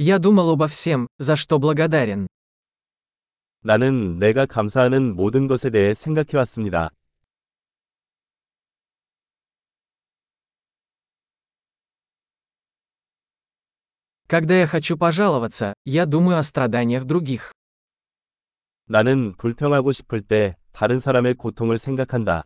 Я думал обо всем, за что благодарен. 나는 내가 감사하는 모든 것에 대해 생각해 왔습니다. Когда я хочу пожаловаться, я думаю о страданиях других. 나는 불평하고 싶을 때 다른 사람의 고통을 생각한다.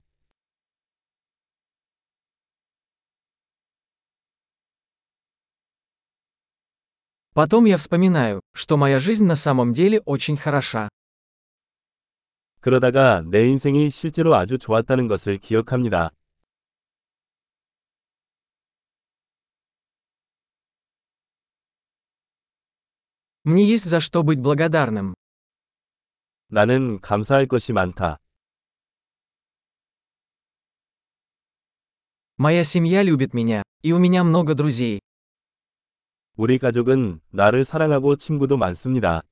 Потом я вспоминаю, что моя жизнь на самом деле очень хороша. 그러다가 내 인생이 실제로 아주 좋았다는 것을 기억합니다. Мне есть за что быть благодарным. 나는 감사할 것이 많다. Моя семья любит меня, и у меня много друзей. 우리 가족은 나를 사랑하고 친구도 많습니다.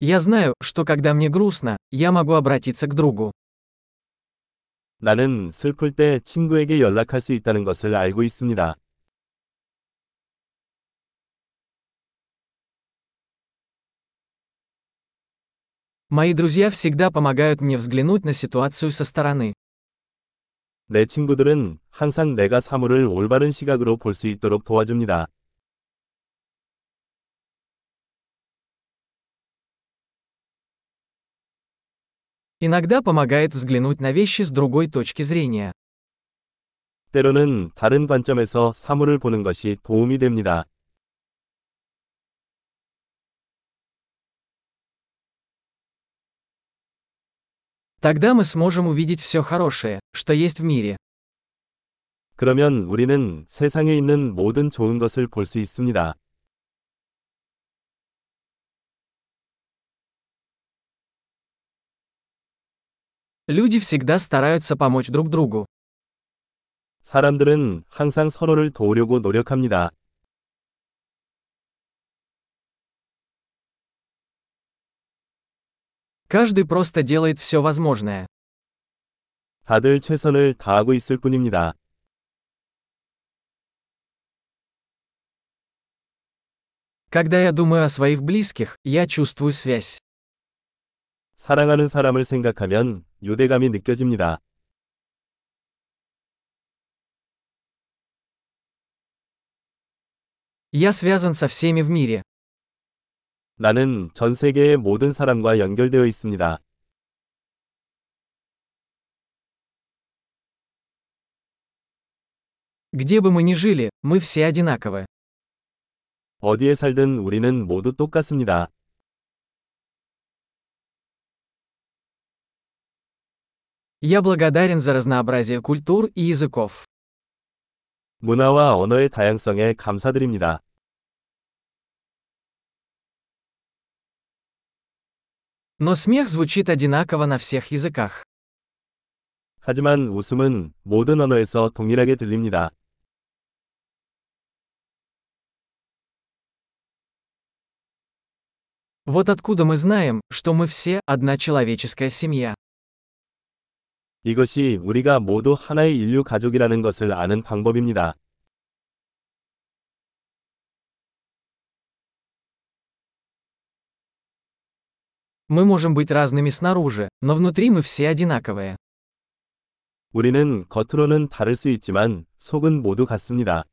Я знаю, что когда мне грустно, я могу обратиться к другу. 나는 슬플 때 친구에게 연락할 수 있다는 것을 알고 있습니다. Мои друзья всегда помогают мне взглянуть на ситуацию со стороны. 내 친구들은 항상 내가 사물을 올바른 시각으로 볼 수 있도록 도와줍니다. Иногда помогает взглянуть на вещи с другой точки зрения. 때로는 다른 관점에서 사물을 보는 것이 도움이 됩니다. Тогда мы сможем увидеть все хорошее, что есть в мире. 그러면 우리는 세상에 있는 모든 좋은 것을 볼 수 있습니다. Люди всегда стараются помочь друг другу. 사람들은 항상 서로를 도우려고 노력합니다. Каждый просто делает все возможное. 다들 최선을 다하고 있을 뿐입니다. Когда я думаю о своих близких, я чувствую связь. 사랑하는 사람을 생각하면 유대감이 느껴집니다. Я связан со всеми в мире. 나는 전 세계의 모든 사람과 연결되어 있습니다. Где бы мы ни жили, мы все одинаковы. 어디에 살든 우리는 모두 똑같습니다. Я благодарен за разнообразие культур и языков. 문화와 언어의 다양성에 감사드립니다. Но смех звучит одинаково на всех языках. 하지만 웃음은 모든 언어에서 동일하게 들립니다. Вот откуда мы знаем, что мы все одна человеческая семья. 이것이 우리가 모두 하나의 인류 가족이라는 것을 아는 방법입니다. Мы можем быть разными снаружи, но внутри мы все одинаковые. 우리는 겉으로는 다를 수 있지만 속은 모두 같습니다.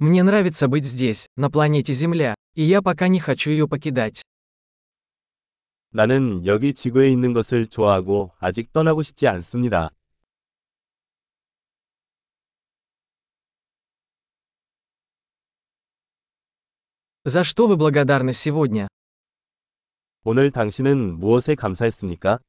Мне нравится быть здесь, на планете Земля, и я пока не хочу ее покидать. 나는 여기 지구에 있는 것을 좋아하고 아직 떠나고 싶지 않습니다. За что вы благодарны сегодня? 오늘 당신은 무엇에 감사했습니까?